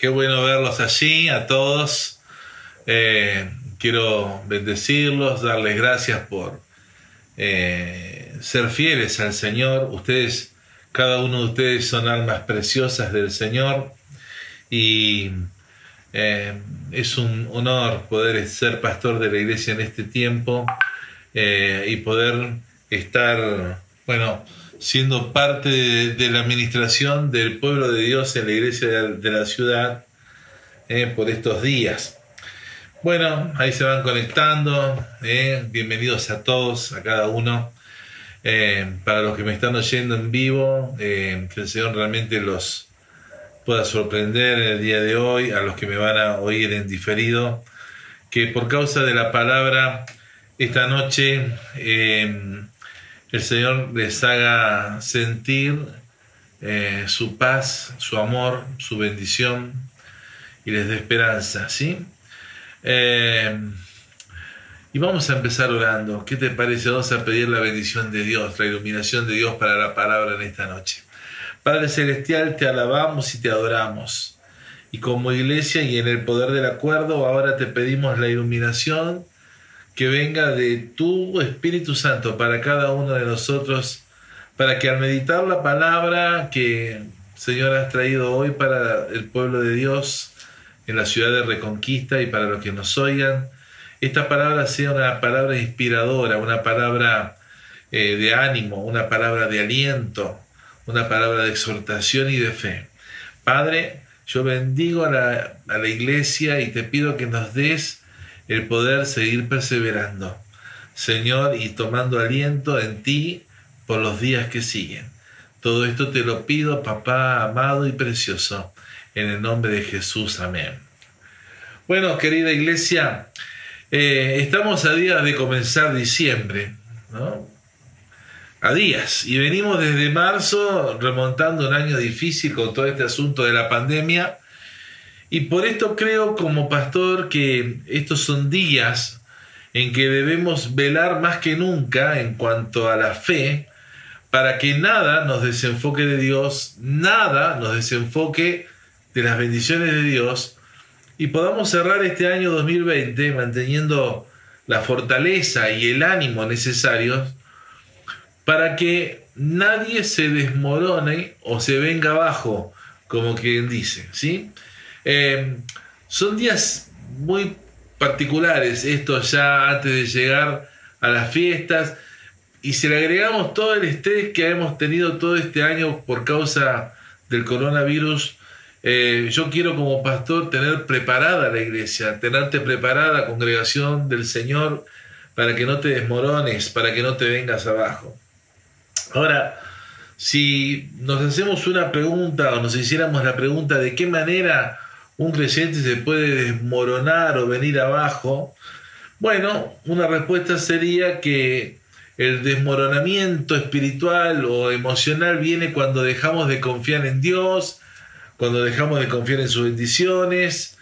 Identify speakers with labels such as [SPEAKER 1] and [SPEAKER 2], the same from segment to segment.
[SPEAKER 1] Qué bueno verlos allí, a todos. Eh, quiero bendecirlos, darles gracias por eh, ser fieles al Señor. Ustedes, cada uno de ustedes son almas preciosas del Señor y eh, es un honor poder ser pastor de la iglesia en este tiempo y poder estar, bueno, siendo parte de, la administración del pueblo de Dios en la iglesia de, la ciudad eh, por estos días. Bueno, ahí se van conectando. Eh, bienvenidos a todos, a cada uno. Eh, para los que me están oyendo en vivo, que el Señor realmente los pueda sorprender en el día de hoy, a los que me van a oír en diferido, que por causa de la palabra esta noche el Señor les haga sentir eh, su paz, su amor, su bendición y les dé esperanza, ¿sí? Eh, y vamos a empezar orando. ¿Qué te parece? Vamos a pedir la bendición de Dios, la iluminación de Dios para la palabra en esta noche. Padre Celestial, te alabamos y te adoramos. Y como iglesia y en el poder del acuerdo, ahora te pedimos la iluminación que venga de tu Espíritu Santo para cada uno de nosotros, para que al meditar la palabra que Señor has traído hoy para el pueblo de Dios en la ciudad de Reconquista y para los que nos oigan, esta palabra sea una palabra inspiradora, una palabra eh, de ánimo, una palabra de aliento, una palabra de exhortación y de fe. Padre, yo bendigo a la, a la iglesia y te pido que nos des el poder seguir perseverando, Señor, y tomando aliento en ti por los días que siguen. Todo esto te lo pido, papá amado y precioso, en el nombre de Jesús. Amén. Bueno, querida iglesia, eh, estamos a días de comenzar diciembre, ¿no? A días. Y venimos desde marzo remontando un año difícil con todo este asunto de la pandemia y por esto creo como pastor que estos son días en que debemos velar más que nunca en cuanto a la fe, para que nada nos desenfoque de Dios, nada nos desenfoque de las bendiciones de Dios, y podamos cerrar este año 2020 manteniendo la fortaleza y el ánimo necesarios para que nadie se desmorone o se venga abajo, como quien dice, ¿sí? Eh, son días muy particulares, esto ya antes de llegar a las fiestas, y si le agregamos todo el estrés que hemos tenido todo este año por causa del coronavirus, eh, yo quiero como pastor tener preparada la iglesia, tenerte preparada, congregación del Señor, para que no te desmorones, para que no te vengas abajo. Ahora, si nos hacemos una pregunta o nos hiciéramos la pregunta de qué manera un creyente se puede desmoronar o venir abajo? Bueno, una respuesta sería que el desmoronamiento espiritual o emocional viene cuando dejamos de confiar en Dios, cuando dejamos de confiar en sus bendiciones.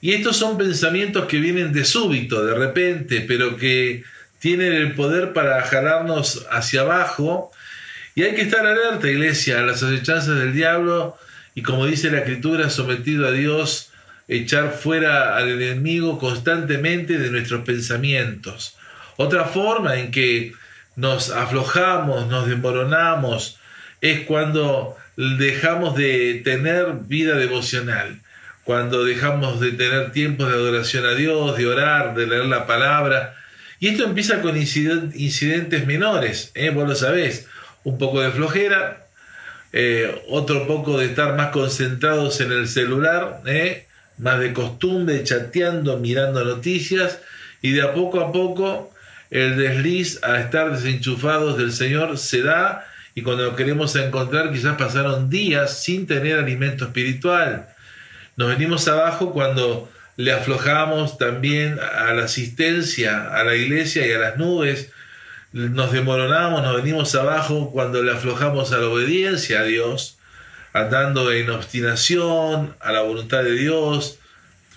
[SPEAKER 1] Y estos son pensamientos que vienen de súbito, de repente, pero que tienen el poder para jalarnos hacia abajo. Y hay que estar alerta, iglesia, a las acechanzas del diablo y como dice la escritura, sometido a Dios, echar fuera al enemigo constantemente de nuestros pensamientos. Otra forma en que nos aflojamos, nos desmoronamos, es cuando dejamos de tener vida devocional, cuando dejamos de tener tiempos de adoración a Dios, de orar, de leer la palabra. Y esto empieza con incidentes menores, ¿eh? vos lo sabés, un poco de flojera, eh, otro poco de estar más concentrados en el celular, ¿eh? más de costumbre, chateando, mirando noticias, y de a poco a poco el desliz a estar desenchufados del Señor se da, y cuando queremos encontrar quizás pasaron días sin tener alimento espiritual. Nos venimos abajo cuando le aflojamos también a la asistencia a la iglesia y a las nubes, nos demoronamos, nos venimos abajo cuando le aflojamos a la obediencia a Dios, andando en obstinación a la voluntad de Dios,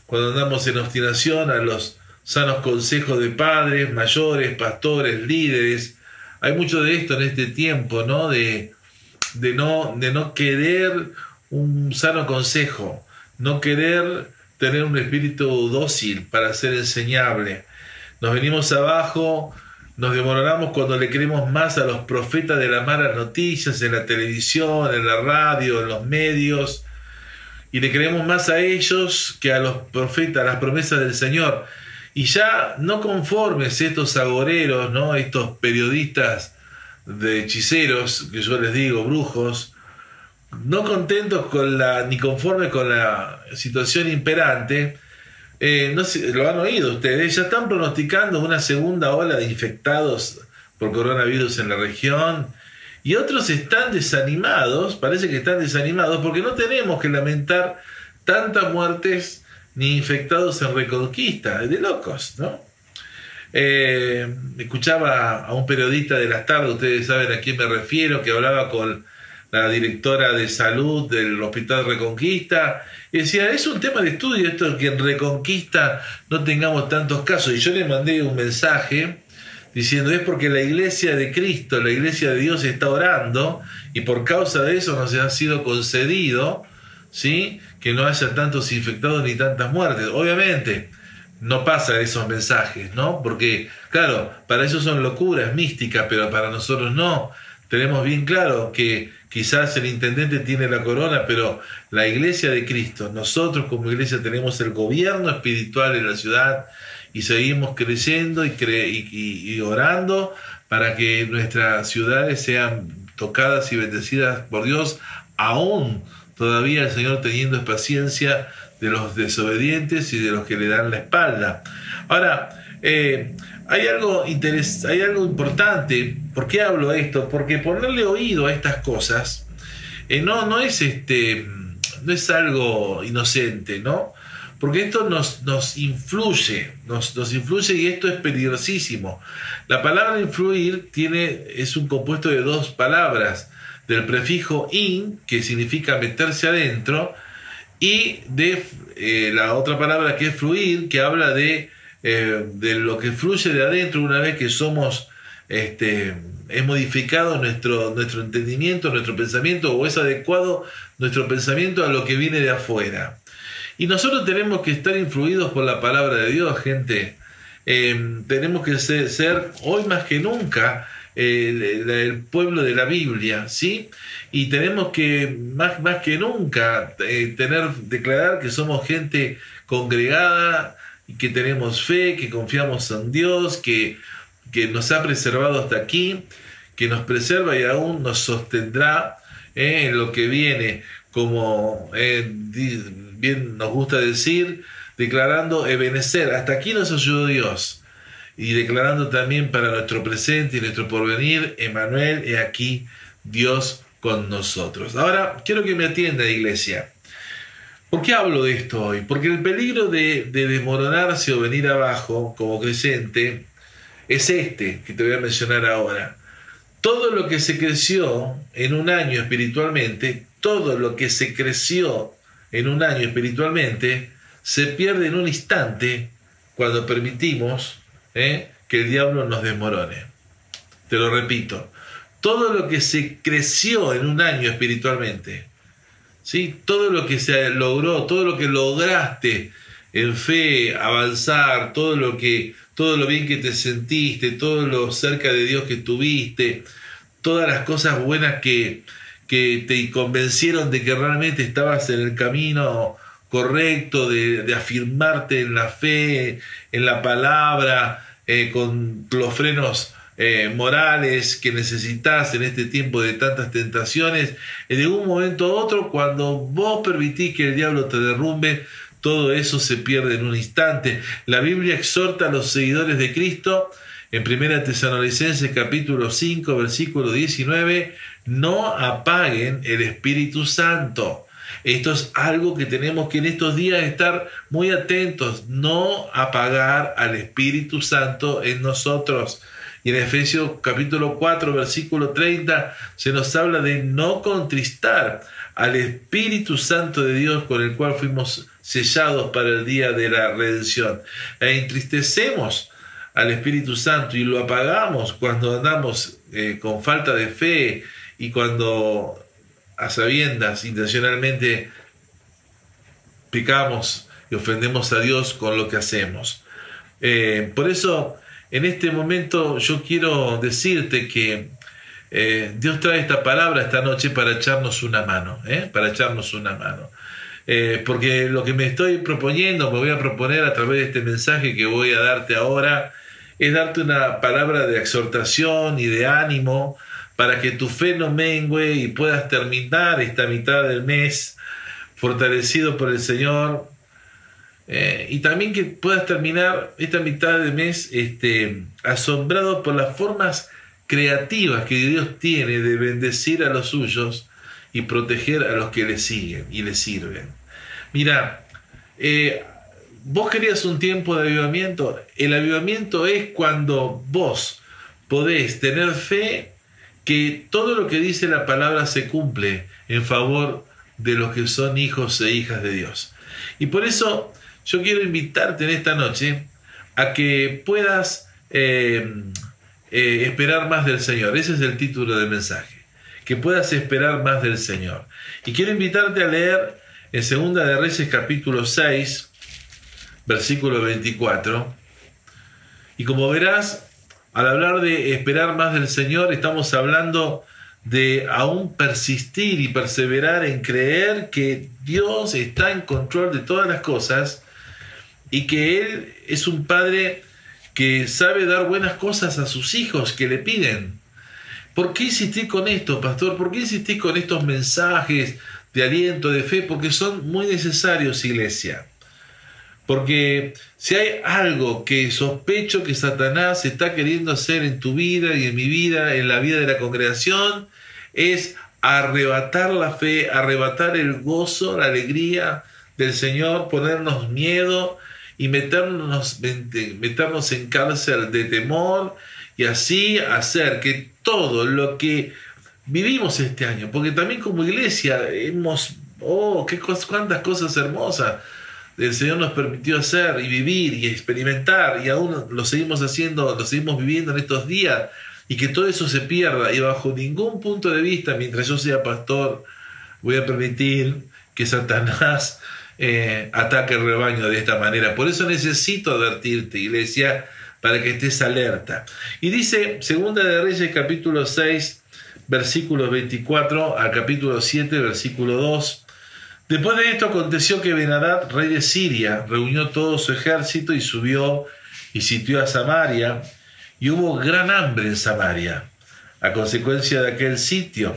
[SPEAKER 1] cuando andamos en obstinación a los sanos consejos de padres, mayores, pastores, líderes. Hay mucho de esto en este tiempo, ¿no? De, de no, de no querer un sano consejo, no querer tener un espíritu dócil para ser enseñable. Nos venimos abajo, nos demoramos cuando le creemos más a los profetas de las malas noticias en la televisión, en la radio, en los medios, y le creemos más a ellos que a los profetas, a las promesas del Señor. Y ya no conformes estos agoreros, ¿no? estos periodistas de hechiceros, que yo les digo, brujos, no contentos con la, ni conformes con la situación imperante, eh, no lo han oído ustedes, ya están pronosticando una segunda ola de infectados por coronavirus en la región y otros están desanimados, parece que están desanimados porque no tenemos que lamentar tantas muertes ni infectados en Reconquista, de locos, ¿no? Eh, escuchaba a un periodista de las tardes, ustedes saben a quién me refiero, que hablaba con la directora de salud del Hospital Reconquista, y decía, es un tema de estudio esto que en Reconquista no tengamos tantos casos. Y yo le mandé un mensaje diciendo, es porque la iglesia de Cristo, la iglesia de Dios está orando, y por causa de eso nos ha sido concedido, ¿sí? Que no haya tantos infectados ni tantas muertes. Obviamente, no pasa esos mensajes, ¿no? Porque, claro, para ellos son locuras místicas, pero para nosotros no. Tenemos bien claro que quizás el intendente tiene la corona, pero la iglesia de Cristo, nosotros como iglesia tenemos el gobierno espiritual en la ciudad y seguimos creciendo y, y orando para que nuestras ciudades sean tocadas y bendecidas por Dios, aún todavía el Señor teniendo paciencia de los desobedientes y de los que le dan la espalda. Ahora, eh, hay, algo hay algo importante. ¿Por qué hablo esto? Porque ponerle oído a estas cosas eh, no, no, es este, no es algo inocente, ¿no? Porque esto nos, nos influye, nos, nos, influye y esto es peligrosísimo. La palabra influir tiene, es un compuesto de dos palabras, del prefijo in, que significa meterse adentro, y de eh, la otra palabra que es fluir, que habla de, eh, de lo que fluye de adentro una vez que somos, este, es modificado nuestro, nuestro entendimiento, nuestro pensamiento, o es adecuado nuestro pensamiento a lo que viene de afuera. Y nosotros tenemos que estar influidos por la palabra de Dios, gente. Eh, tenemos que ser, hoy más que nunca el, pueblo de la Biblia, ¿sí? Y tenemos que, más, más que nunca, eh, tener, declarar que somos gente congregada, y que tenemos fe, que confiamos en Dios, que, que nos ha preservado hasta aquí, que nos preserva y aún nos sostendrá eh, en lo que viene, como eh, bien nos gusta decir, declarando Ebenecer, hasta aquí nos ayudó Dios y declarando también para nuestro presente y nuestro porvenir, Emanuel, he aquí Dios con nosotros. Ahora, quiero que me atienda, iglesia. ¿Por qué hablo de esto hoy? Porque el peligro de, de desmoronarse o venir abajo como creyente es este que te voy a mencionar ahora. Todo lo que se creció en un año espiritualmente, todo lo que se creció en un año espiritualmente, se pierde en un instante cuando permitimos ¿eh? que el diablo nos desmorone. Te lo repito, todo lo que se creció en un año espiritualmente, ¿sí? todo lo que se logró, todo lo que lograste en fe, avanzar, todo lo que todo lo bien que te sentiste, todo lo cerca de Dios que tuviste, todas las cosas buenas que, que te convencieron de que realmente estabas en el camino correcto, de, afirmarte en la fe, en la palabra, eh, con los frenos eh, morales que necesitas en este tiempo de tantas tentaciones. de un momento a otro, cuando vos permitís que el diablo te derrumbe, todo eso se pierde en un instante. La Biblia exhorta a los seguidores de Cristo en 1 Tesalonicenses capítulo 5 versículo 19, no apaguen el Espíritu Santo. Esto es algo que tenemos que en estos días estar muy atentos, no apagar al Espíritu Santo en nosotros. Y en Efesios capítulo 4, versículo 30, se nos habla de no contristar al Espíritu Santo de Dios con el cual fuimos sellados para el día de la redención. E entristecemos al Espíritu Santo y lo apagamos cuando andamos eh, con falta de fe y cuando a sabiendas intencionalmente pecamos y ofendemos a Dios con lo que hacemos. Eh, por eso, en este momento yo quiero decirte que eh, Dios trae esta palabra esta noche para echarnos una mano, ¿eh? para echarnos una mano. porque lo que me estoy proponiendo, me voy a proponer a través de este mensaje que voy a darte ahora, es darte una palabra de exhortación y de ánimo para que tu fe no mengue y puedas terminar esta mitad del mes fortalecido por el Señor, eh, y también que puedas terminar esta mitad de mes este, asombrado por las formas creativas que Dios tiene de bendecir a los suyos y proteger a los que le siguen y le sirven. Mira, eh, vos querías un tiempo de avivamiento. El avivamiento es cuando vos podés tener fe que todo lo que dice la palabra se cumple en favor de los que son hijos e hijas de Dios. Y por eso yo quiero invitarte en esta noche a que puedas eh, eh, esperar más del Señor. Ese es el título del mensaje. Que puedas esperar más del Señor. Y quiero invitarte a leer en Segunda de Reyes capítulo 6, versículo 24. Y como verás, al hablar de esperar más del Señor, estamos hablando de aún persistir y perseverar en creer que Dios está en control de todas las cosas y que Él es un padre que sabe dar buenas cosas a sus hijos que le piden. ¿Por qué insistí con esto, pastor? ¿Por qué insistí con estos mensajes de aliento, de fe? Porque son muy necesarios, iglesia. Porque si hay algo que sospecho que Satanás está queriendo hacer en tu vida y en mi vida, en la vida de la congregación, es arrebatar la fe, arrebatar el gozo, la alegría del Señor, ponernos miedo, y meternos, meternos en cárcel de temor y así hacer que todo lo que vivimos este año, porque también como iglesia hemos, oh, qué cuántas cosas hermosas el Señor nos permitió hacer y vivir y experimentar y aún lo seguimos haciendo, lo seguimos viviendo en estos días y que todo eso se pierda. Y bajo ningún punto de vista, mientras yo sea pastor, voy a permitir que Satanás eh, ataque el rebaño de esta manera. Por eso necesito advertirte, iglesia, para que estés alerta. Y dice, Segunda de Reyes capítulo 6, versículo 24 al capítulo 7, versículo 2. Después de esto aconteció que Benadad, rey de Siria, reunió todo su ejército y subió y sitió a Samaria, y hubo gran hambre en Samaria, a consecuencia de aquel sitio,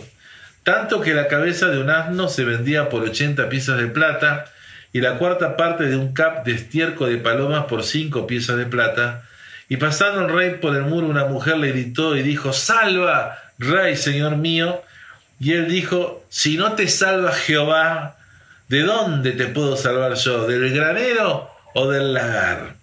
[SPEAKER 1] tanto que la cabeza de un asno se vendía por 80 piezas de plata, y la cuarta parte de un cap de estiércol de palomas por cinco piezas de plata. Y pasando el rey por el muro, una mujer le gritó y dijo, Salva, rey, señor mío. Y él dijo, Si no te salva Jehová, ¿de dónde te puedo salvar yo? ¿Del granero o del lagar?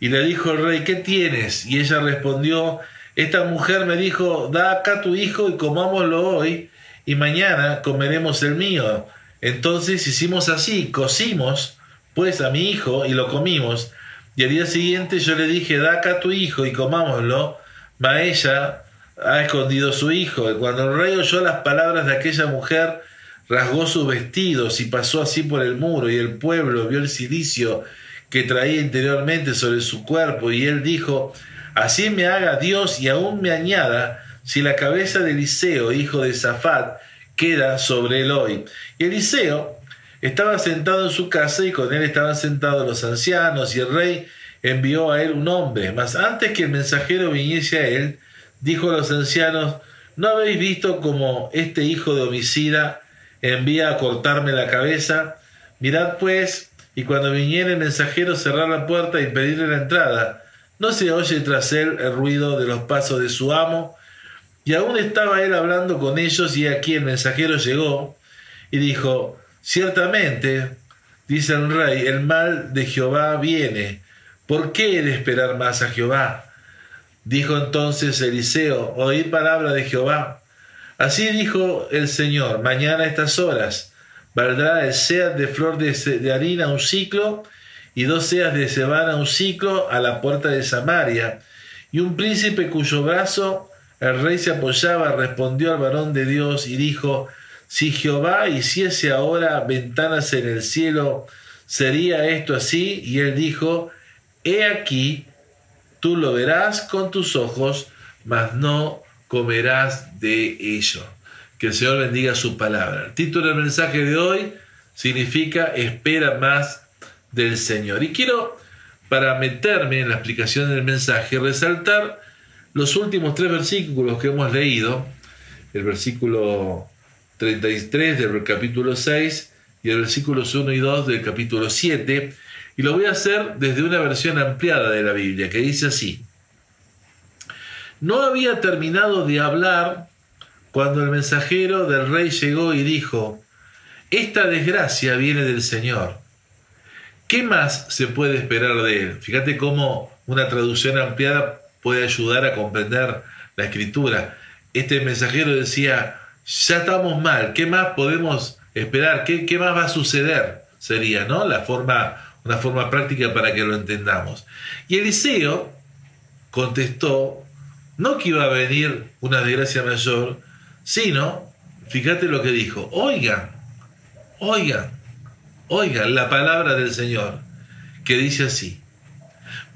[SPEAKER 1] Y le dijo el rey, ¿qué tienes? Y ella respondió, Esta mujer me dijo, Da acá tu hijo y comámoslo hoy, y mañana comeremos el mío entonces hicimos así, cocimos pues a mi hijo y lo comimos. Y al día siguiente yo le dije, da acá a tu hijo y comámoslo. Ma ella ha escondido su hijo. Y cuando el rey oyó las palabras de aquella mujer, rasgó sus vestidos y pasó así por el muro. Y el pueblo vio el silicio que traía interiormente sobre su cuerpo. Y él dijo, así me haga Dios y aún me añada si la cabeza de Eliseo, hijo de Zafat, queda sobre él hoy. Y Eliseo estaba sentado en su casa y con él estaban sentados los ancianos y el rey envió a él un hombre. Mas antes que el mensajero viniese a él, dijo a los ancianos, ¿no habéis visto como este hijo de homicida envía a cortarme la cabeza? Mirad pues, y cuando viniera el mensajero cerrar la puerta y pedirle la entrada, ¿no se oye tras él el ruido de los pasos de su amo? Y aún estaba él hablando con ellos y aquí el mensajero llegó y dijo, ciertamente, dice el rey, el mal de Jehová viene. ¿Por qué he de esperar más a Jehová? Dijo entonces Eliseo, oíd palabra de Jehová. Así dijo el Señor, mañana a estas horas valdrá el seat de flor de, de harina un ciclo y dos seas de cebada un ciclo a la puerta de Samaria, y un príncipe cuyo brazo el rey se apoyaba, respondió al varón de Dios y dijo, si Jehová hiciese ahora ventanas en el cielo, ¿sería esto así? Y él dijo, he aquí, tú lo verás con tus ojos, mas no comerás de ello. Que el Señor bendiga su palabra. El título del mensaje de hoy significa espera más del Señor. Y quiero, para meterme en la explicación del mensaje, resaltar los últimos tres versículos que hemos leído, el versículo 33 del capítulo 6 y el versículos 1 y 2 del capítulo 7, y lo voy a hacer desde una versión ampliada de la Biblia, que dice así, no había terminado de hablar cuando el mensajero del rey llegó y dijo, esta desgracia viene del Señor. ¿Qué más se puede esperar de él? Fíjate cómo una traducción ampliada puede ayudar a comprender la escritura. Este mensajero decía, ya estamos mal, ¿qué más podemos esperar? ¿Qué, más va a suceder? Sería, ¿no? La forma, una forma práctica para que lo entendamos. Y Eliseo contestó, no que iba a venir una desgracia mayor, sino, fíjate lo que dijo, oigan, oigan, oigan la palabra del Señor, que dice así,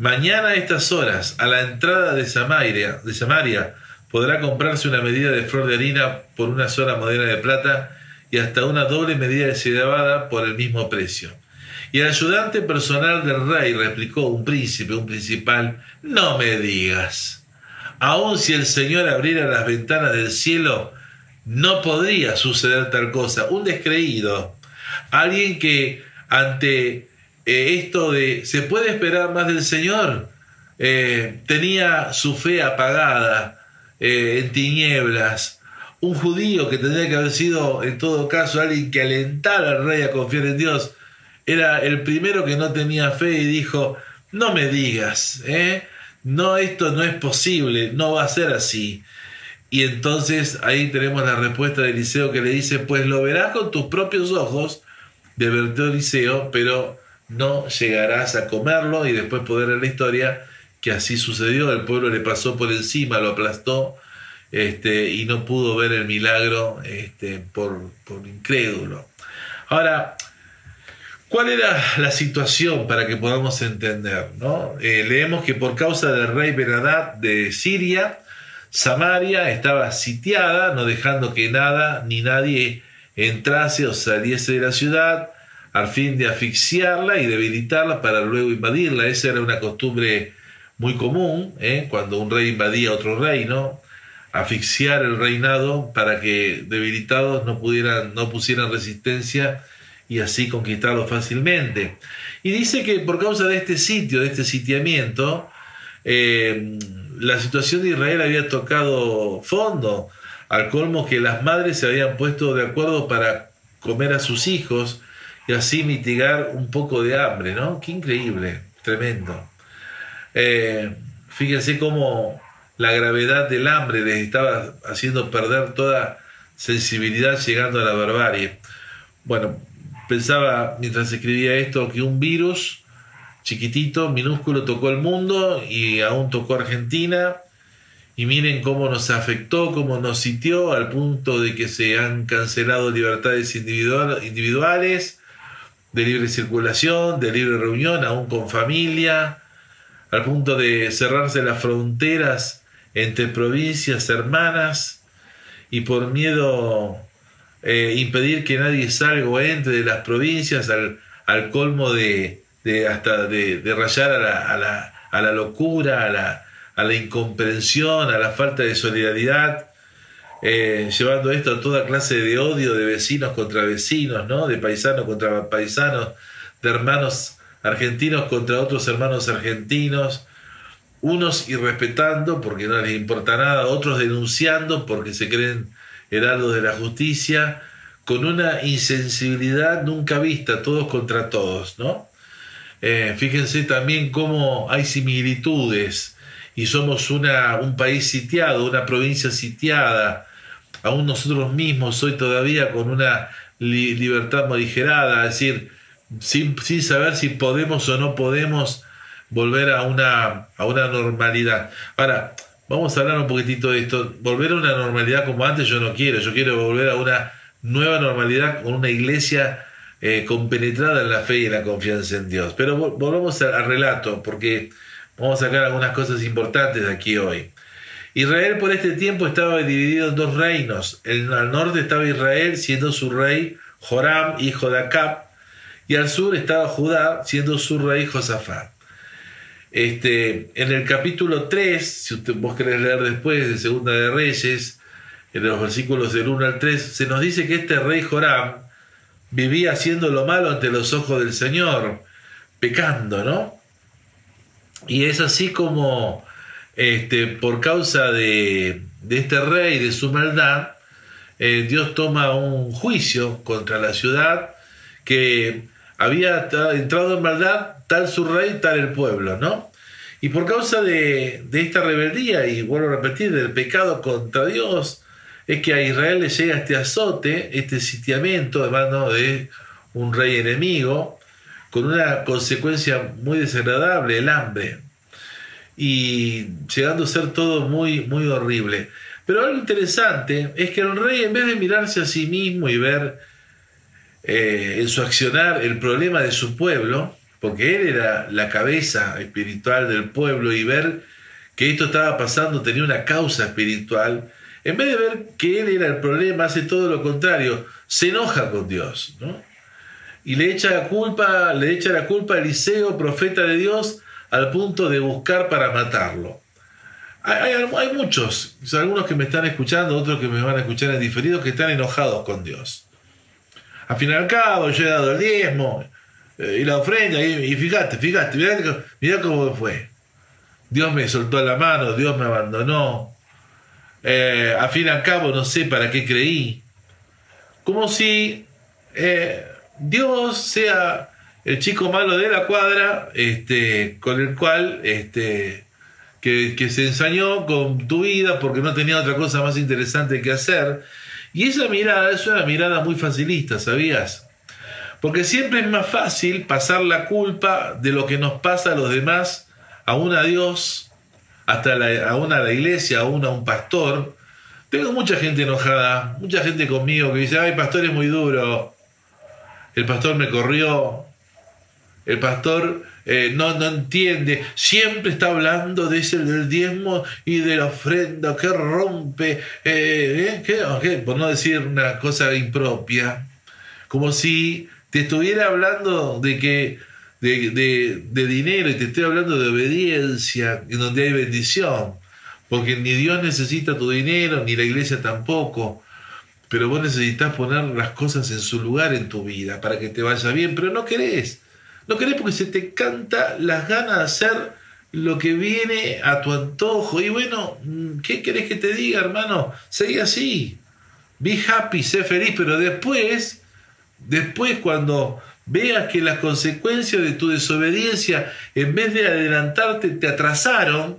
[SPEAKER 1] mañana a estas horas, a la entrada de Samaria, de Samaria, podrá comprarse una medida de flor de harina por una sola moneda de plata y hasta una doble medida de cebada por el mismo precio. Y el ayudante personal del rey replicó un príncipe, un principal, no me digas aun si el Señor abriera las ventanas del cielo, no podría suceder tal cosa. Un descreído, alguien que ante eh, esto de se puede esperar más del Señor, eh, tenía su fe apagada eh, en tinieblas. Un judío que tendría que haber sido, en todo caso, alguien que alentara al rey a confiar en Dios, era el primero que no tenía fe y dijo, no me digas, no, esto no es posible, no va a ser así. Y entonces ahí tenemos la respuesta de Eliseo que le dice, pues lo verás con tus propios ojos, de Eliseo, pero no llegarás a comerlo y después poder ver la historia que así sucedió, el pueblo le pasó por encima, lo aplastó este, y no pudo ver el milagro este, por, por incrédulo. Ahora, ¿Cuál era la situación para que podamos entender? ¿no? Eh, leemos que por causa del rey Benadad de Siria, Samaria estaba sitiada, no dejando que nada ni nadie entrase o saliese de la ciudad, al fin de asfixiarla y debilitarla para luego invadirla. Esa era una costumbre muy común, ¿eh? cuando un rey invadía otro reino, asfixiar el reinado para que debilitados no pudieran, no pusieran resistencia y así conquistarlo fácilmente. Y dice que por causa de este sitio, de este sitiamiento, eh, la situación de Israel había tocado fondo, al colmo que las madres se habían puesto de acuerdo para comer a sus hijos y así mitigar un poco de hambre, ¿no? Qué increíble, tremendo. Eh, fíjense cómo la gravedad del hambre les estaba haciendo perder toda sensibilidad llegando a la barbarie. Bueno, pensaba mientras escribía esto que un virus chiquitito, minúsculo, tocó el mundo y aún tocó Argentina. Y miren cómo nos afectó, cómo nos sitió, al punto de que se han cancelado libertades individuales, de libre circulación, de libre reunión, aún con familia, al punto de cerrarse las fronteras entre provincias hermanas, y por miedo eh, impedir que nadie salga o entre de las provincias al, al colmo de, de hasta de, de rayar a la, a, la, a la, locura, a la, a la incomprensión, a la falta de solidaridad, eh, llevando esto a toda clase de odio de vecinos contra vecinos, ¿no? de paisanos contra paisanos, de hermanos argentinos contra otros hermanos argentinos, unos irrespetando porque no les importa nada, otros denunciando porque se creen heraldos de la justicia, con una insensibilidad nunca vista, todos contra todos, ¿no? Eh, fíjense también cómo hay similitudes y somos un país sitiado, una provincia sitiada, aún nosotros mismos hoy todavía con una libertad morigerada, es decir, sin, sin, saber si podemos o no podemos volver a una, a una normalidad. Ahora, Vamos a hablar un poquitito de esto. Volver a una normalidad como antes yo no quiero, yo quiero volver a una nueva normalidad con una iglesia eh, compenetrada en la fe y en la confianza en Dios. Pero volvamos al relato, porque vamos a sacar algunas cosas importantes de aquí hoy. Israel por este tiempo estaba dividido en dos reinos. El, al norte estaba Israel, siendo su rey Joram, hijo de Acab, y al sur estaba Judá, siendo su rey Josafat. Este, en el capítulo 3, si usted, vos querés leer después de Segunda de Reyes, en los versículos del 1 al 3, se nos dice que este rey Joram vivía haciendo lo malo ante los ojos del Señor, pecando, ¿no? Y es así como, este, por causa de, este rey, de su maldad, eh, Dios toma un juicio contra la ciudad que había entrado en maldad tal su rey, tal el pueblo, ¿no? Y por causa de, de esta rebeldía, y vuelvo a repetir, del pecado contra Dios, es que a Israel le llega este azote, este sitiamiento de mano de un rey enemigo, con una consecuencia muy desagradable, el hambre, y llegando a ser todo muy, muy horrible. Pero algo interesante es que el rey, en vez de mirarse a sí mismo y ver eh, en su accionar el problema de su pueblo, porque él era la cabeza espiritual del pueblo y ver que esto estaba pasando tenía una causa espiritual, en vez de ver que él era el problema, hace todo lo contrario, se enoja con Dios, ¿no? Y le echa la culpa, le echa la culpa a Eliseo, profeta de Dios, al punto de buscar para matarlo. Hay, hay, muchos, algunos que me están escuchando, otros que me van a escuchar en diferido, que están enojados con Dios. Al fin y al cabo, yo he dado el diezmo eh, y la ofrenda, y, fíjate, fíjate, mirá, cómo fue. Dios me soltó la mano, Dios me abandonó, eh, a fin y al cabo no sé para qué creí. Como si eh, Dios sea el chico malo de la cuadra, este, con el cual este, que, se ensañó con tu vida porque no tenía otra cosa más interesante que hacer. Y esa mirada es una mirada muy facilista, ¿sabías? Porque siempre es más fácil pasar la culpa de lo que nos pasa a los demás a un a Dios hasta la, aún a la iglesia, aún a un pastor. Tengo mucha gente enojada, mucha gente conmigo que dice, ay, pastor es muy duro, el pastor me corrió, el pastor eh, no, no entiende, siempre está hablando de ese del diezmo y de la ofrenda que rompe, eh, ¿eh? por no decir una cosa impropia, como si te estuviera hablando de que de, de, dinero y te estoy hablando de obediencia, en donde hay bendición. Porque ni Dios necesita tu dinero, ni la iglesia tampoco. Pero vos necesitas poner las cosas en su lugar en tu vida para que te vaya bien. Pero no querés. No querés porque se te canta las ganas de hacer lo que viene a tu antojo. Y bueno, ¿qué querés que te diga, hermano? Seguí así. Be happy, sé feliz. Pero después, después cuando veas que las consecuencias de tu desobediencia, en vez de adelantarte, te atrasaron,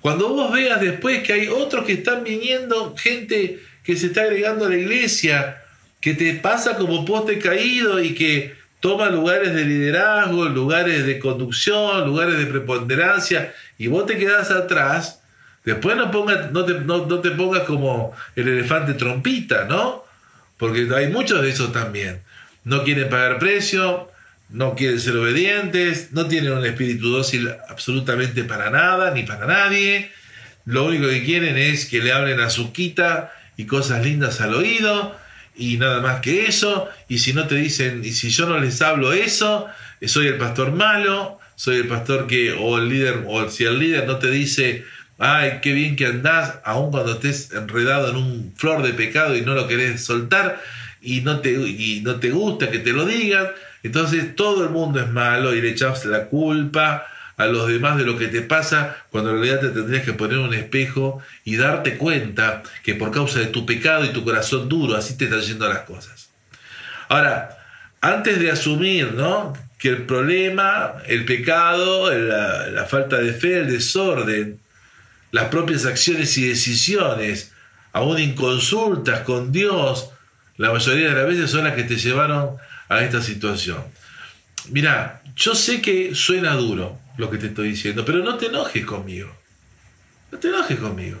[SPEAKER 1] cuando vos veas después que hay otros que están viniendo, gente que se está agregando a la iglesia, que te pasa como poste caído y que toma lugares de liderazgo, lugares de conducción, lugares de preponderancia, y vos te quedás atrás, después no, no te pongas como el elefante trompita, ¿no? Porque hay muchos de esos también no quieren pagar precio, no quieren ser obedientes, no tienen un espíritu dócil absolutamente para nada, ni para nadie. Lo único que quieren es que le hablen a su quita y cosas lindas al oído y nada más que eso. Y si no te dicen, y si yo no les hablo eso, soy el pastor malo, soy el pastor que, o el líder, o si el líder no te dice, ay, qué bien que andás, aun cuando estés enredado en un flor de pecado y no lo querés soltar, y no te, y no te gusta que te lo digan, entonces todo el mundo es malo y le echas la culpa a los demás de lo que te pasa, cuando en realidad te tendrías que poner un espejo y darte cuenta que por causa de tu pecado y tu corazón duro, así te están yendo las cosas. Ahora, antes de asumir ¿no? que el problema, el pecado, la, falta de fe, el desorden, las propias acciones y decisiones, aún inconsultas con Dios, la mayoría de las veces son las que te llevaron a esta situación. Mira, yo sé que suena duro lo que te estoy diciendo, pero no te enojes conmigo. No te enojes conmigo.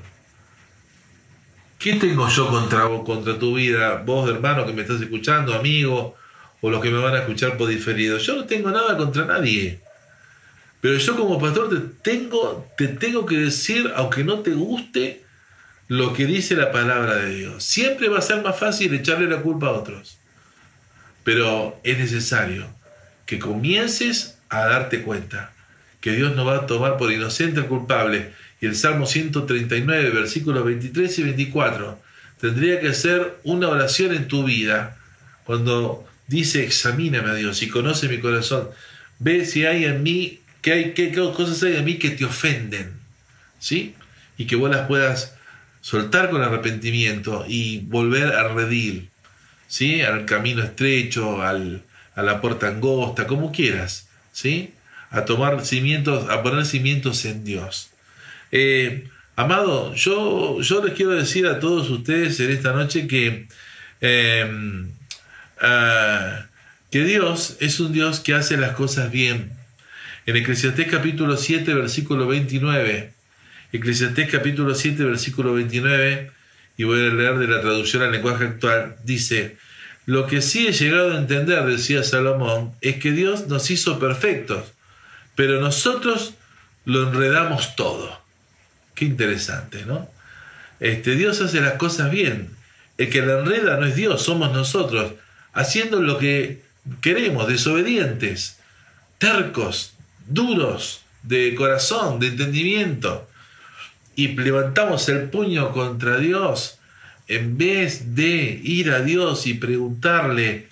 [SPEAKER 1] ¿Qué tengo yo contra vos, contra tu vida? Vos, hermano, que me estás escuchando, amigo, o los que me van a escuchar por diferido. Yo no tengo nada contra nadie. Pero yo como pastor te tengo, te tengo que decir, aunque no te guste, lo que dice la palabra de Dios. Siempre va a ser más fácil echarle la culpa a otros. Pero es necesario que comiences a darte cuenta que Dios no va a tomar por inocente al culpable. Y el Salmo 139, versículos 23 y 24, tendría que ser una oración en tu vida cuando dice, examíname a Dios y conoce mi corazón. Ve si hay en mí, que hay, qué cosas hay en mí que te ofenden, ¿sí? Y que vos las puedas soltar con arrepentimiento y volver a redir, ¿sí? Al camino estrecho, al, a la puerta angosta, como quieras, ¿sí? A tomar cimientos, a poner cimientos en Dios. Eh, amado, yo, yo les quiero decir a todos ustedes en esta noche que, em, ah, que Dios es un Dios que hace las cosas bien. En Eclesiastés capítulo 7, versículo 29, Eclesiastés capítulo 7, versículo 29, y voy a leer de la traducción al lenguaje actual, dice, lo que sí he llegado a entender, decía Salomón, es que Dios nos hizo perfectos, pero nosotros lo enredamos todo. Qué interesante, ¿no? Este, Dios hace las cosas bien. El que la enreda no es Dios, somos nosotros, haciendo lo que queremos, desobedientes, tercos, duros, de corazón, de entendimiento. Y levantamos el puño contra Dios en vez de ir a Dios y preguntarle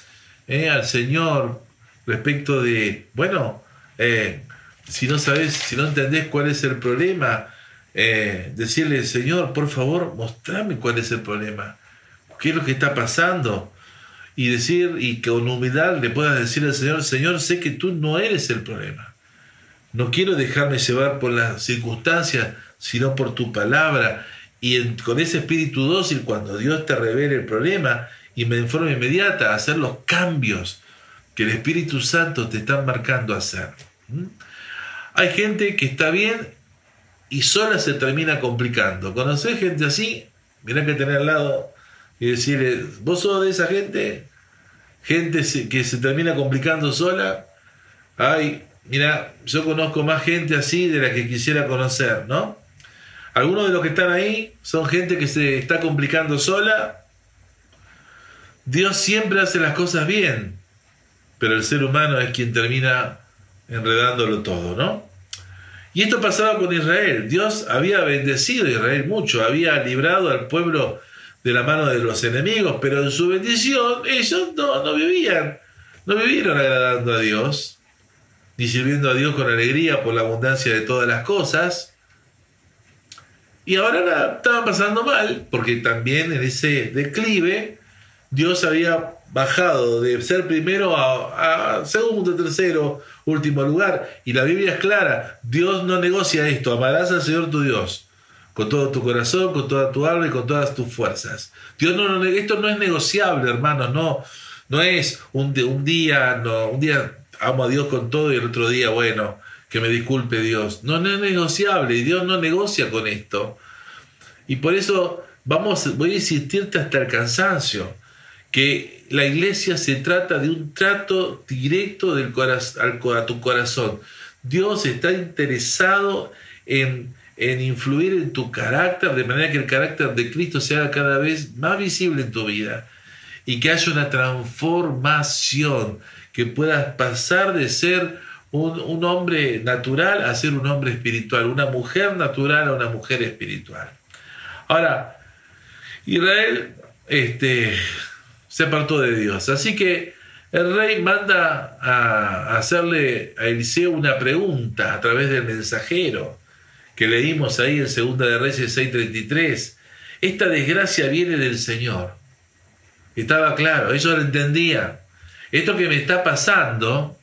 [SPEAKER 1] eh, al Señor respecto de, bueno, eh, si no sabes, si no entendés cuál es el problema, eh, decirle, Señor, por favor, mostrame cuál es el problema, qué es lo que está pasando. Y decir, y con humildad le puedas decir al Señor, Señor, sé que tú no eres el problema. No quiero dejarme llevar por las circunstancias, sino por tu palabra. Y con ese espíritu dócil, cuando Dios te revele el problema, y de forma inmediata hacer los cambios que el Espíritu Santo te está marcando hacer. Hay gente que está bien y sola se termina complicando. ¿Conocés gente así? Mirá que tener al lado y decirle, ¿vos sos de esa gente? Gente que se termina complicando sola. Ay, mira, yo conozco más gente así de la que quisiera conocer, ¿no? Algunos de los que están ahí son gente que se está complicando sola. Dios siempre hace las cosas bien, pero el ser humano es quien termina enredándolo todo, ¿no? Y esto pasaba con Israel. Dios había bendecido a Israel mucho, había librado al pueblo de la mano de los enemigos, pero en su bendición ellos no, no vivían, no vivieron agradando a Dios, ni sirviendo a Dios con alegría por la abundancia de todas las cosas. Y ahora la estaban pasando mal, porque también en ese declive Dios había bajado de ser primero a, segundo, tercero, último lugar. Y la Biblia es clara, Dios no negocia esto, amarás al Señor tu Dios con todo tu corazón, con toda tu alma y con todas tus fuerzas. Dios no, esto no es negociable, hermanos, no, no es un, un día, no, un día amo a Dios con todo y el otro día, bueno, que me disculpe Dios. No, no es negociable y Dios no negocia con esto. Y por eso vamos, voy a insistirte hasta el cansancio, que la iglesia se trata de un trato directo del a tu corazón. Dios está interesado en, en influir en tu carácter, de manera que el carácter de Cristo sea cada vez más visible en tu vida y que haya una transformación, que puedas pasar de ser un, un, hombre natural a ser un hombre espiritual, una mujer natural a una mujer espiritual. Ahora, Israel este, se apartó de Dios, así que el rey manda a hacerle a Eliseo una pregunta a través del mensajero que leímos ahí en Segunda de Reyes 6:33. Esta desgracia viene del Señor. Estaba claro, ellos lo entendían. Esto que me está pasando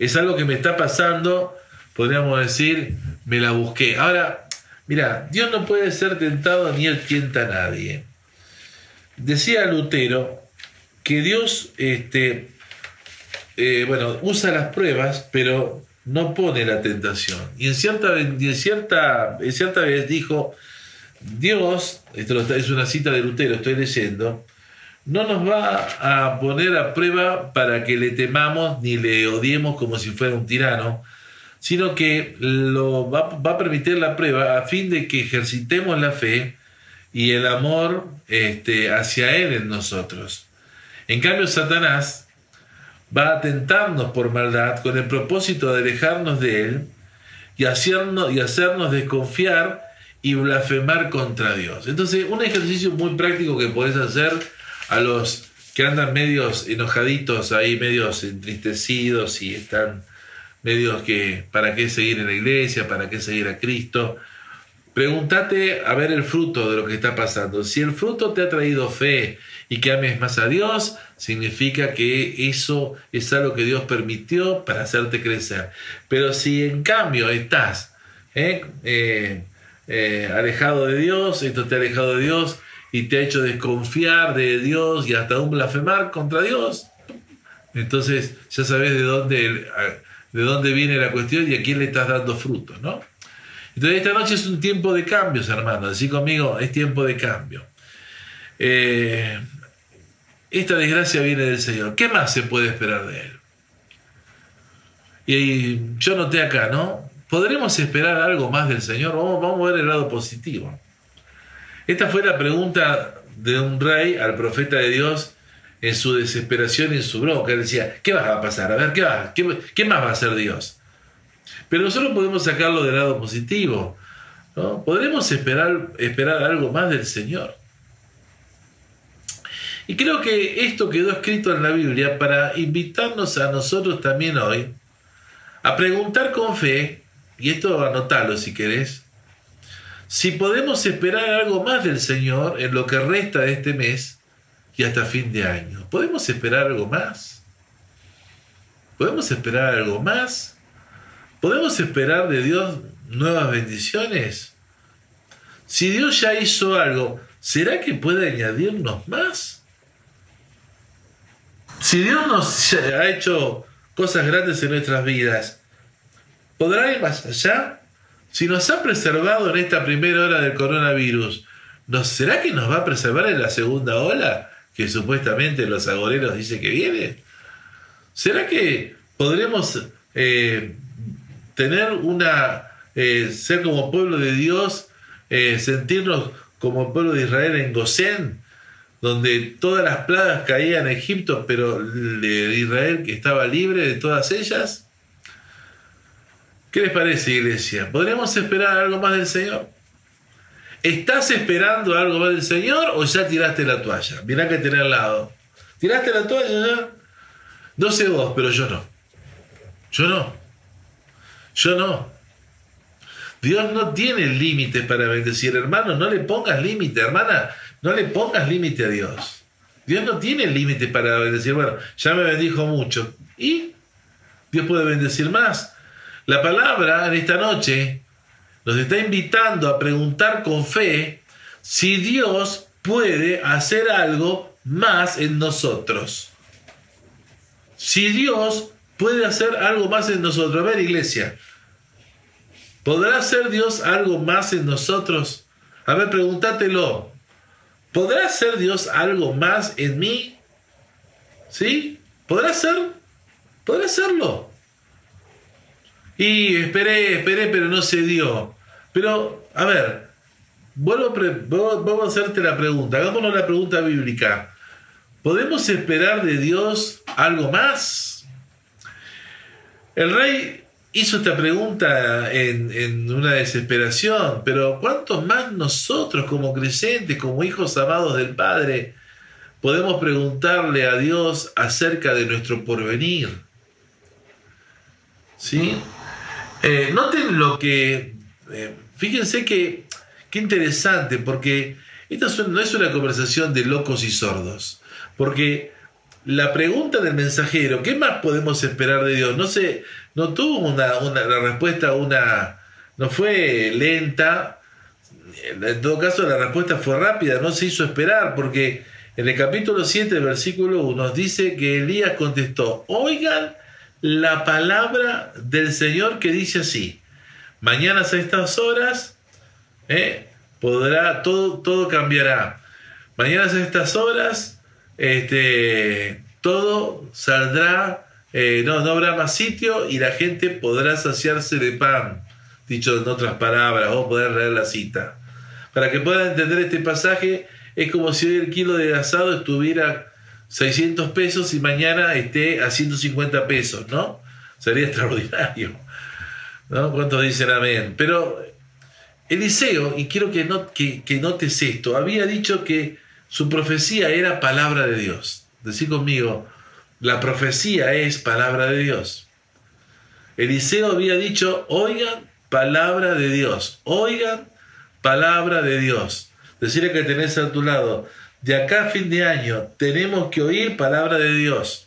[SPEAKER 1] es algo que me está pasando, podríamos decir, me la busqué. Ahora, Mira, Dios no puede ser tentado ni él tienta a nadie. Decía Lutero que Dios, este, eh, bueno, usa las pruebas, pero no pone la tentación. Y en cierta, en cierta, en cierta vez dijo, Dios, esto es una cita de Lutero, estoy leyendo, no nos va a poner a prueba para que le temamos ni le odiemos como si fuera un tirano, sino que lo va, a permitir la prueba a fin de que ejercitemos la fe y el amor este, hacia Él en nosotros. En cambio, Satanás va a tentarnos por maldad con el propósito de alejarnos de Él y hacernos, y hacernos desconfiar y blasfemar contra Dios. Entonces, un ejercicio muy práctico que podés hacer a los que andan medios enojaditos ahí, medios entristecidos y están medios que, ¿para qué seguir en la iglesia? ¿Para qué seguir a Cristo? Pregúntate a ver el fruto de lo que está pasando. Si el fruto te ha traído fe y que ames más a Dios, significa que eso es algo que Dios permitió para hacerte crecer. Pero si en cambio estás ¿eh? Eh, eh, alejado de Dios, esto te ha alejado de Dios y te ha hecho desconfiar de Dios y hasta un blasfemar contra Dios, entonces ya sabes de dónde, de dónde viene la cuestión y a quién le estás dando fruto, ¿no? Entonces esta noche es un tiempo de cambios, hermano. Así conmigo, es tiempo de cambio. Eh, esta desgracia viene del Señor. ¿Qué más se puede esperar de Él? Y yo noté acá, ¿no? ¿Podremos esperar algo más del Señor? Vamos, vamos a ver el lado positivo. Esta fue la pregunta de un rey al profeta de Dios en su desesperación y en su bronca. Él decía, ¿qué va a pasar? A ver, ¿qué? ¿Qué, qué más va a hacer Dios? Pero nosotros podemos sacarlo del lado positivo. ¿no? Podremos esperar, esperar algo más del Señor. Y creo que esto quedó escrito en la Biblia para invitarnos a nosotros también hoy a preguntar con fe, y esto anotalo si querés, si podemos esperar algo más del Señor en lo que resta de este mes y hasta fin de año. ¿Podemos esperar algo más? ¿Podemos esperar algo más? ¿Podemos esperar de Dios nuevas bendiciones? Si Dios ya hizo algo, ¿será que puede añadirnos más? Si Dios nos ha hecho cosas grandes en nuestras vidas, ¿podrá ir más allá? Si nos ha preservado en esta primera hora del coronavirus, ¿no será que nos va a preservar en la segunda ola que supuestamente los agoreros dicen que viene? ¿Será que podremos eh, tener una, eh, ser como pueblo de Dios, eh, sentirnos como pueblo de Israel en Gosén, donde todas las plagas caían en Egipto, pero de Israel que estaba libre de todas ellas. ¿Qué les parece, iglesia? ¿Podríamos esperar algo más del Señor? ¿Estás esperando algo más del Señor o ya tiraste la toalla? Mirá que tenés al lado. ¿Tiraste la toalla ya? No sé vos, pero yo no. Yo no. Yo no. Dios no tiene límites para bendecir, hermano. No le pongas límite, hermana. No le pongas límite a Dios. Dios no tiene límite para bendecir. Bueno, ya me bendijo mucho. ¿Y? Dios puede bendecir más. La palabra en esta noche nos está invitando a preguntar con fe si Dios puede hacer algo más en nosotros. Si Dios puede hacer algo más en nosotros. A ver, iglesia, ¿podrá hacer Dios algo más en nosotros? A ver, pregúntatelo. ¿Podrá hacer Dios algo más en mí? ¿Sí? ¿Podrá hacer? ¿Podrá hacerlo? Y esperé, esperé, pero no se dio. Pero, a ver, vuelvo vamos a hacerte la pregunta. Hagámonos la pregunta bíblica. ¿Podemos esperar de Dios algo más? El rey hizo esta pregunta en, una desesperación, pero ¿cuántos más nosotros como creyentes, como hijos amados del Padre, podemos preguntarle a Dios acerca de nuestro porvenir? ¿Sí? Eh, noten lo que... Eh, fíjense que... Qué interesante, porque esta no es una conversación de locos y sordos, porque la pregunta del mensajero, ¿qué más podemos esperar de Dios? No sé, no tuvo una, una la respuesta, una, no fue lenta, en todo caso la respuesta fue rápida, no se hizo esperar, porque en el capítulo 7, versículo 1, nos dice que Elías contestó, oigan la palabra del Señor que dice así, mañana a estas horas, ¿eh? podrá, todo, todo cambiará. Mañana a estas horas, este, todo saldrá, eh, no, no habrá más sitio y la gente podrá saciarse de pan, dicho en otras palabras, o poder leer la cita. Para que puedan entender este pasaje, es como si hoy el kilo de asado estuviera 600 pesos y mañana esté a 150 pesos, ¿no? Sería extraordinario. ¿No? ¿Cuántos dicen amén? Pero Eliseo, y quiero que, notes esto, había dicho que su profecía era palabra de Dios. Decí conmigo, la profecía es palabra de Dios. Eliseo había dicho, oigan palabra de Dios, oigan palabra de Dios. Decirle que tenés a tu lado, de acá a fin de año tenemos que oír palabra de Dios.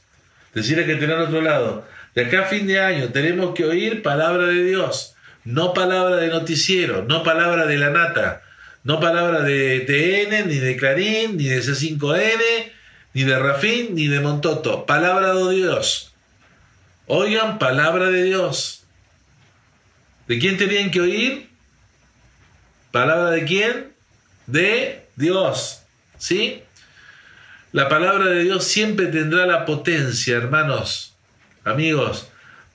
[SPEAKER 1] Decirle que tenés a otro lado, de acá a fin de año tenemos que oír palabra de Dios. No palabra de noticiero, no palabra de la nata, no palabra de TN, ni de Clarín, ni de C5N, ni de Rafín, ni de Montoto. Palabra de Dios. Oigan, palabra de Dios. ¿De quién tenían que oír? ¿Palabra de quién? De Dios. ¿Sí? La palabra de Dios siempre tendrá la potencia, hermanos, amigos,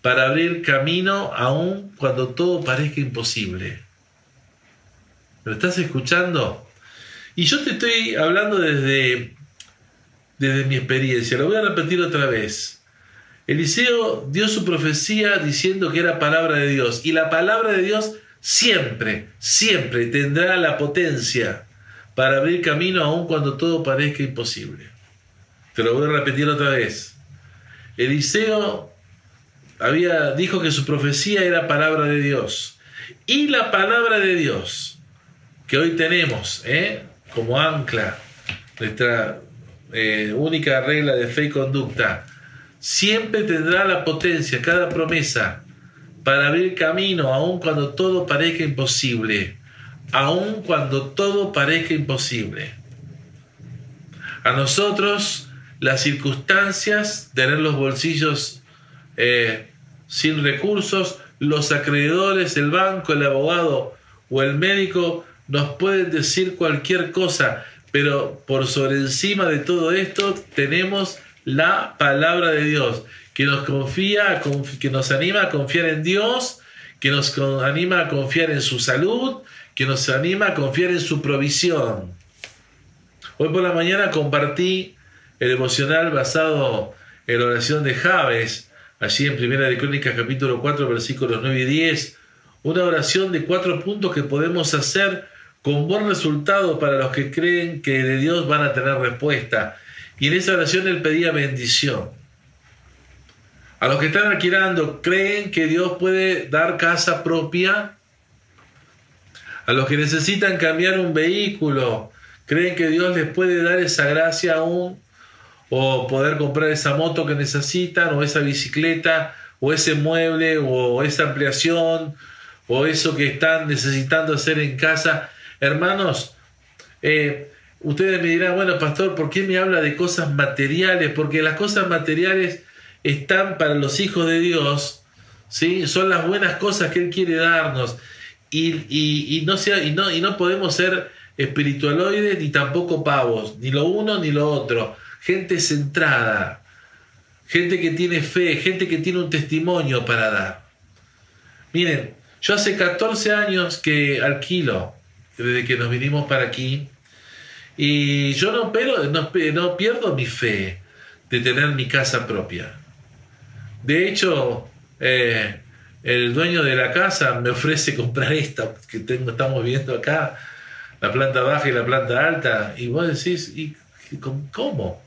[SPEAKER 1] para abrir camino aun cuando todo parezca imposible. ¿Me estás escuchando? Y yo te estoy hablando desde, desde mi experiencia, lo voy a repetir otra vez. Eliseo dio su profecía diciendo que era palabra de Dios y la palabra de Dios siempre, siempre tendrá la potencia para abrir camino aun cuando todo parezca imposible. Te lo voy a repetir otra vez. Eliseo había, dijo que su profecía era palabra de Dios. Y la palabra de Dios que hoy tenemos ¿eh? como ancla, nuestra eh, única regla de fe y conducta, siempre tendrá la potencia, cada promesa, para abrir camino, aun cuando todo parezca imposible, aun cuando todo parezca imposible. A nosotros las circunstancias, tener los bolsillos eh, sin recursos, los acreedores, el banco, el abogado o el médico nos pueden decir cualquier cosa, pero por sobre encima de todo esto tenemos la palabra de Dios, que nos confía, que nos anima a confiar en Dios, que nos anima a confiar en su salud, que nos anima a confiar en su provisión. Hoy por la mañana compartí el emocional basado en la oración de Javes, allí en Primera de Crónicas capítulo 4 versículos 9 y 10, una oración de cuatro puntos que podemos hacer con buen resultado para los que creen que de Dios van a tener respuesta. Y en esa oración él pedía bendición. A los que están alquilando, ¿creen que Dios puede dar casa propia? A los que necesitan cambiar un vehículo, ¿creen que Dios les puede dar esa gracia aún? o poder comprar esa moto que necesitan, o esa bicicleta, o ese mueble, o esa ampliación, o eso que están necesitando hacer en casa. Hermanos, eh, ustedes me dirán, bueno, pastor, ¿por qué me habla de cosas materiales? Porque las cosas materiales están para los hijos de Dios, ¿sí? son las buenas cosas que Él quiere darnos. Y, no sea, y, no, y no podemos ser espiritualoides ni tampoco pavos, ni lo uno ni lo otro gente centrada, gente que tiene fe, gente que tiene un testimonio para dar. Miren, yo hace 14 años que alquilo, desde que nos vinimos para aquí, y yo no, pero, no, pierdo mi fe de tener mi casa propia. De hecho, eh, el dueño de la casa me ofrece comprar esta que tengo, estamos viendo acá, la planta baja y la planta alta, y vos decís, ¿y cómo?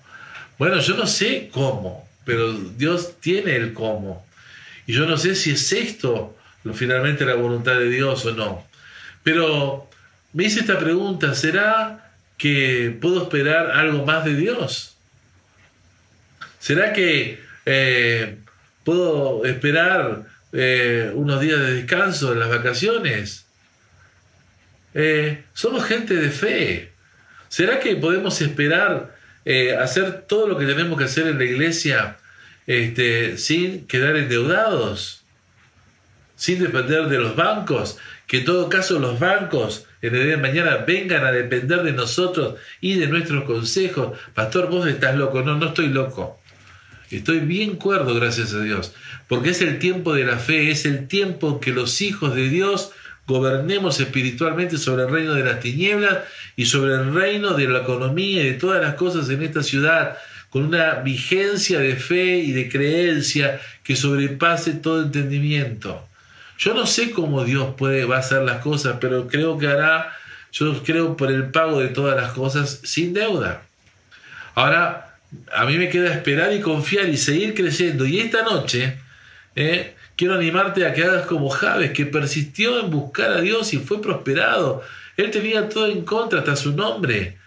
[SPEAKER 1] Bueno, yo no sé cómo, pero Dios tiene el cómo. Y yo no sé si es esto finalmente la voluntad de Dios o no. Pero me hice esta pregunta, ¿será que puedo esperar algo más de Dios? ¿Será que eh, puedo esperar eh, unos días de descanso en las vacaciones? Eh, somos gente de fe. ¿Será que podemos esperar hacer todo lo que tenemos que hacer en la iglesia este, sin quedar endeudados. sin depender de los bancos, que en todo caso los bancos en el día de mañana vengan a depender de nosotros y de nuestros consejos. Pastor, vos estás loco. No, no estoy loco. Estoy bien cuerdo, gracias a Dios, porque es el tiempo de la fe, es el tiempo que los hijos de Dios gobernemos espiritualmente sobre el reino de las tinieblas y sobre el reino de la economía y de todas las cosas en esta ciudad, con una vigencia de fe y de creencia que sobrepase todo entendimiento. Yo no sé cómo Dios puede, va a hacer las cosas, pero creo que hará, yo creo por el pago de todas las cosas sin deuda. Ahora, a mí me queda esperar y confiar y seguir creciendo. Y esta noche, eh, quiero animarte a que hagas como Javes, que persistió en buscar a Dios y fue prosperado. Él tenía todo en contra, hasta su nombre.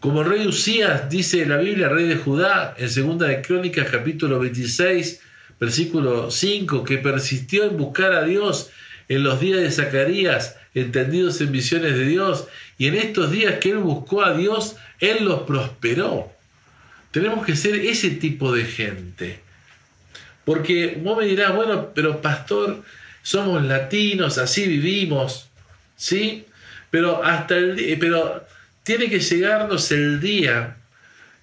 [SPEAKER 1] Como rey Usías, dice la Biblia, rey de Judá, en segunda de Crónicas, capítulo 26, versículo 5, que persistió en buscar a Dios en los días de Zacarías, entendidos en visiones de Dios, y en estos días que él buscó a Dios, él los prosperó. Tenemos que ser ese tipo de gente. Porque vos me dirás, bueno, pero pastor, somos latinos, así vivimos, ¿sí? Pero hasta el pero tiene que llegarnos el día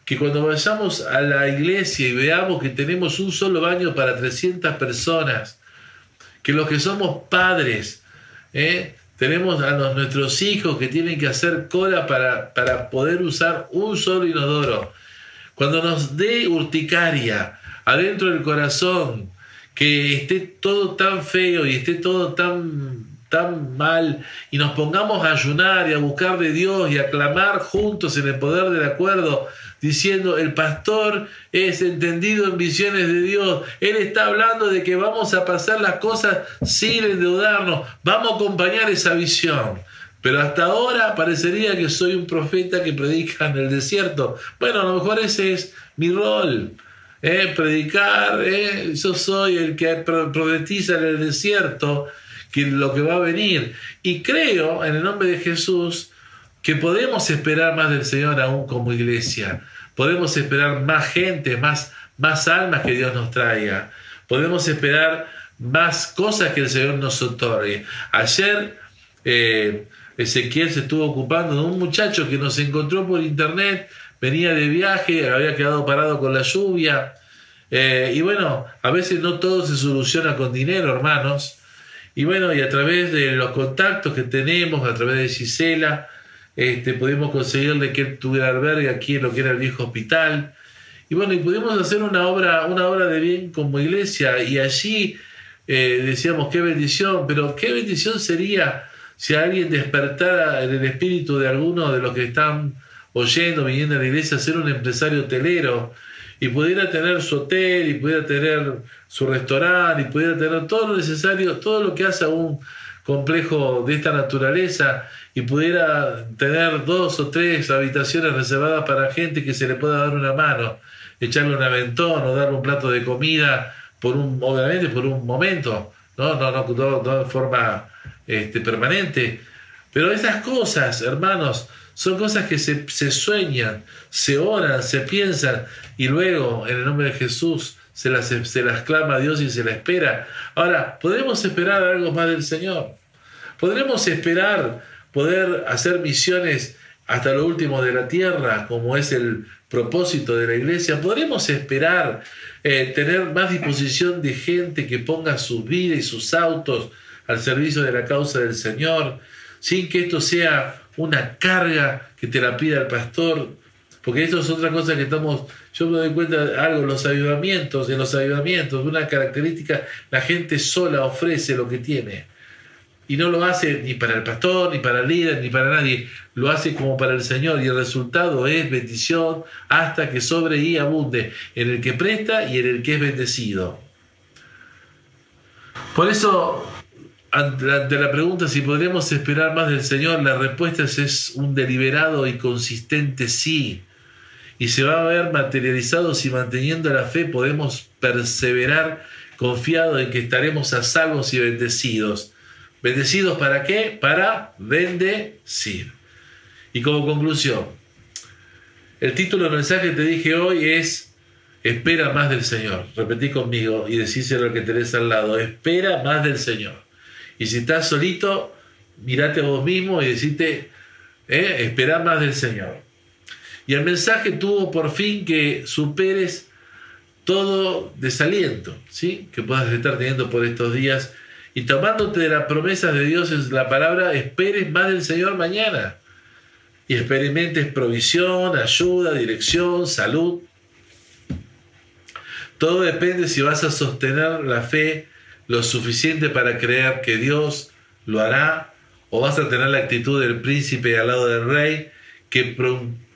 [SPEAKER 1] que cuando vayamos a la iglesia y veamos que tenemos un solo baño para 300 personas, que los que somos padres, ¿eh? tenemos a nuestros hijos que tienen que hacer cola para, para poder usar un solo inodoro, cuando nos dé urticaria adentro del corazón, que esté todo tan feo y esté todo tan tan mal y nos pongamos a ayunar y a buscar de Dios y a clamar juntos en el poder del acuerdo, diciendo, el pastor es entendido en visiones de Dios, él está hablando de que vamos a pasar las cosas sin endeudarnos, vamos a acompañar esa visión. Pero hasta ahora parecería que soy un profeta que predica en el desierto. Bueno, a lo mejor ese es mi rol. ¿eh? Predicar, ¿eh? yo soy el que profetiza en el desierto que lo que va a venir. Y creo, en el nombre de Jesús, que podemos esperar más del Señor aún como iglesia. Podemos esperar más gente, más, más almas que Dios nos traiga. Podemos esperar más cosas que el Señor nos otorgue. Ayer eh, Ezequiel se estuvo ocupando de un muchacho que nos encontró por internet, venía de viaje, había quedado parado con la lluvia. Eh, y bueno, a veces no todo se soluciona con dinero, hermanos. Y bueno, y a través de los contactos que tenemos, a través de Gisela, este, pudimos conseguirle que tuviera albergue aquí en lo que era el viejo hospital. Y bueno, y pudimos hacer una obra, una obra de bien como iglesia. Y allí eh, decíamos, qué bendición, pero qué bendición sería si alguien despertara en el espíritu de alguno de los que están oyendo, viniendo a la iglesia, ser un empresario hotelero y pudiera tener su hotel y pudiera tener su restaurante y pudiera tener todo lo necesario, todo lo que hace a un complejo de esta naturaleza y pudiera tener dos o tres habitaciones reservadas para gente que se le pueda dar una mano, echarle un aventón o darle un plato de comida por un, obviamente por un momento, no, no, no, no, de forma este, permanente. Pero esas cosas, hermanos, son cosas que se, sueñan, se oran, se piensan y luego, en el nombre de Jesús, se las, se las clama a Dios y se la espera. Ahora, ¿podremos esperar algo más del Señor? ¿Podremos esperar poder hacer misiones hasta lo último de la tierra, como es el propósito de la iglesia? ¿Podremos esperar eh, tener más disposición de gente que ponga su vida y sus autos al servicio de la causa del Señor, sin que esto sea una carga que te la pida el pastor? Porque esto es otra cosa que estamos yo me doy cuenta de algo, los avivamientos, en los avivamientos, una característica, la gente sola ofrece lo que tiene. Y no lo hace ni para el pastor, ni para el líder, ni para nadie. Lo hace como para el Señor. Y el resultado es bendición hasta que sobre y abunde en el que presta y en el que es bendecido. Por eso, ante la pregunta si podríamos esperar más del Señor, la respuesta es un deliberado y consistente sí y se va a ver materializado si manteniendo la fe podemos perseverar confiados en que estaremos a salvos y bendecidos. ¿Bendecidos para qué? Para bendecir. Y como conclusión, el título del mensaje que te dije hoy es espera más del Señor. Repetí conmigo y decíselo al que tenés al lado, espera más del Señor. Y si estás solito, mirate a vos mismo y decite, eh, espera más del Señor. Y el mensaje tuvo por fin que superes todo desaliento, ¿sí? Que puedas estar teniendo por estos días y tomándote de las promesas de Dios es la palabra, esperes más del Señor mañana y experimentes provisión, ayuda, dirección, salud. Todo depende si vas a sostener la fe lo suficiente para creer que Dios lo hará o vas a tener la actitud del príncipe al lado del rey que,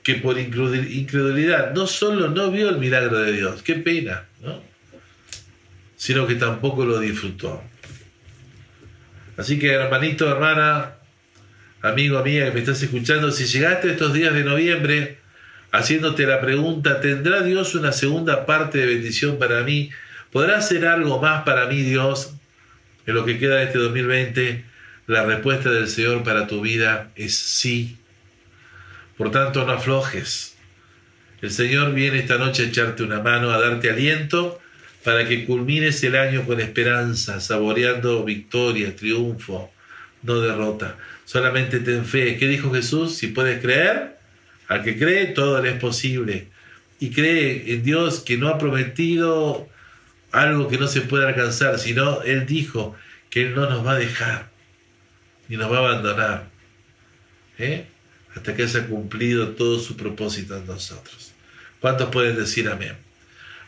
[SPEAKER 1] que por incredulidad no solo no vio el milagro de Dios, qué pena, ¿no? sino que tampoco lo disfrutó. Así que hermanito, hermana, amigo, amiga que me estás escuchando, si llegaste estos días de noviembre haciéndote la pregunta, ¿tendrá Dios una segunda parte de bendición para mí? ¿Podrá hacer algo más para mí Dios en lo que queda de este 2020? La respuesta del Señor para tu vida es sí. Por tanto, no aflojes. El Señor viene esta noche a echarte una mano, a darte aliento para que culmines el año con esperanza, saboreando victoria, triunfo, no derrota. Solamente ten fe. ¿Qué dijo Jesús? Si puedes creer, al que cree, todo le es posible. Y cree en Dios que no ha prometido algo que no se puede alcanzar, sino Él dijo que Él no nos va a dejar, ni nos va a abandonar, ¿eh? hasta que haya cumplido todo su propósito en nosotros. ¿Cuántos pueden decir amén?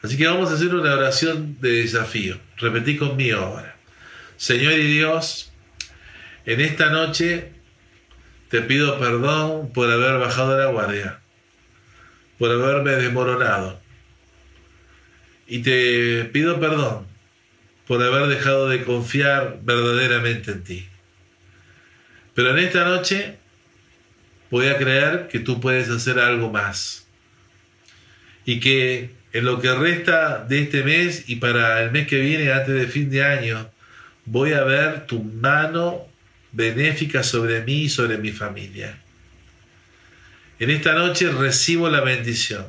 [SPEAKER 1] Así que vamos a hacer una oración de desafío. Repetí conmigo ahora. Señor y Dios, en esta noche te pido perdón por haber bajado la guardia, por haberme desmoronado. Y te pido perdón por haber dejado de confiar verdaderamente en ti. Pero en esta noche voy a creer que tú puedes hacer algo más. Y que en lo que resta de este mes y para el mes que viene, antes de fin de año, voy a ver tu mano benéfica sobre mí y sobre mi familia. En esta noche recibo la bendición.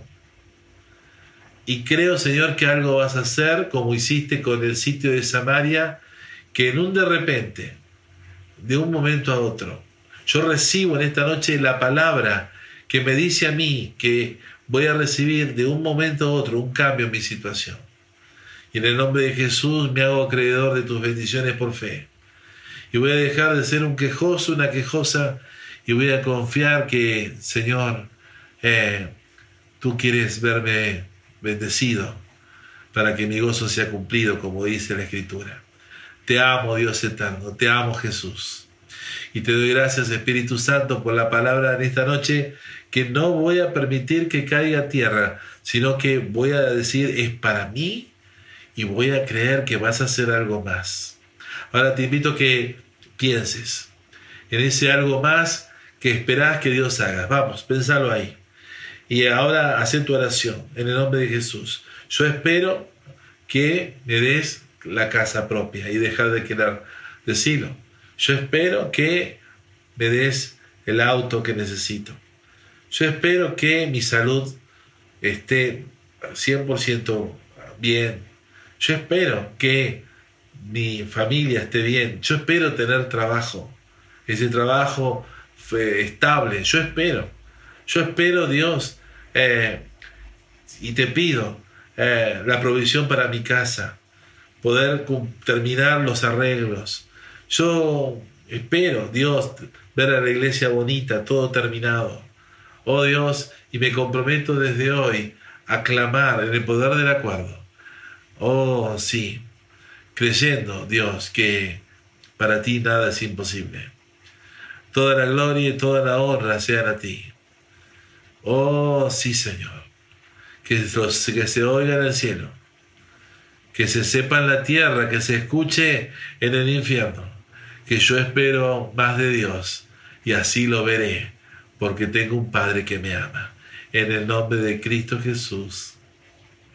[SPEAKER 1] Y creo, Señor, que algo vas a hacer como hiciste con el sitio de Samaria, que en un de repente, de un momento a otro, yo recibo en esta noche la palabra que me dice a mí que voy a recibir de un momento a otro un cambio en mi situación. Y en el nombre de Jesús me hago acreedor de tus bendiciones por fe. Y voy a dejar de ser un quejoso, una quejosa, y voy a confiar que, Señor, eh, tú quieres verme bendecido para que mi gozo sea cumplido, como dice la Escritura. Te amo, Dios eterno, te amo, Jesús. Y te doy gracias, Espíritu Santo, por la palabra en esta noche que no voy a permitir que caiga tierra, sino que voy a decir es para mí y voy a creer que vas a hacer algo más. Ahora te invito a que pienses en ese algo más que esperás que Dios haga. Vamos, pensalo ahí. Y ahora haz tu oración en el nombre de Jesús. Yo espero que me des la casa propia y dejar de querer decirlo. Yo espero que me des el auto que necesito. Yo espero que mi salud esté 100% bien. Yo espero que mi familia esté bien. Yo espero tener trabajo. Ese trabajo estable. Yo espero. Yo espero, Dios, eh, y te pido eh, la provisión para mi casa, poder terminar los arreglos. Yo espero, Dios, ver a la iglesia bonita, todo terminado oh Dios, y me comprometo desde hoy a clamar en el poder del acuerdo. Oh sí, creyendo, Dios, que para ti nada es imposible. Toda la gloria y toda la honra sean a ti. Oh sí, Señor, que, que se oiga en el cielo, que se sepa en la tierra, que se escuche en el infierno, que yo espero más de Dios y así lo veré porque tengo un Padre que me ama. En el nombre de Cristo Jesús.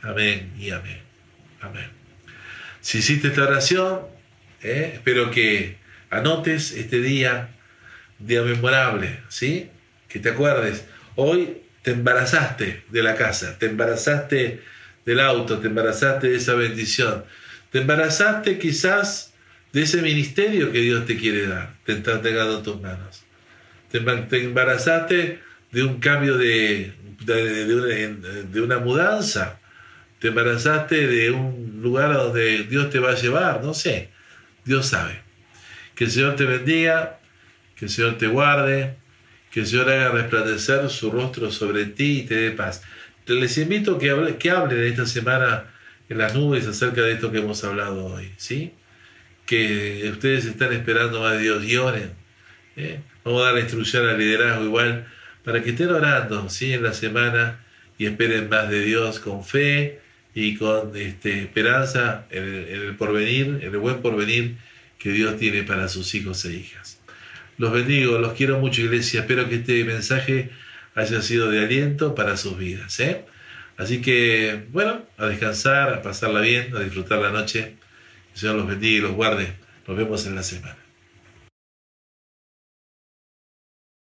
[SPEAKER 1] Amén y amén. Amén. Si hiciste esta oración, eh, espero que anotes este día, día memorable, ¿sí? Que te acuerdes. Hoy te embarazaste de la casa, te embarazaste del auto, te embarazaste de esa bendición, te embarazaste quizás de ese ministerio que Dios te quiere dar, te está entregando en tus manos. Te, embarazaste de un cambio de, de, una, mudanza, te embarazaste de un lugar a donde Dios te va a llevar, no sé, Dios sabe. Que el Señor te bendiga, que el Señor te guarde, que el Señor haga resplandecer su rostro sobre ti y te dé paz. Les invito a que, hable, que hablen esta semana en las nubes acerca de esto que hemos hablado hoy, ¿sí? Que ustedes están esperando de Dios y oren. ¿eh? Vamos a dar instrucción al liderazgo igual para que estén orando, ¿sí? En la semana y esperen más de Dios con fe y con este, esperanza en el, en el porvenir, en el buen porvenir que Dios tiene para sus hijos e hijas. Los bendigo, los quiero mucho iglesia, espero que este mensaje haya sido de aliento para sus vidas. ¿eh? Así que, bueno, a descansar, a pasarla bien, a disfrutar la noche. Que el Señor los bendiga y los guarde. Nos vemos en la semana.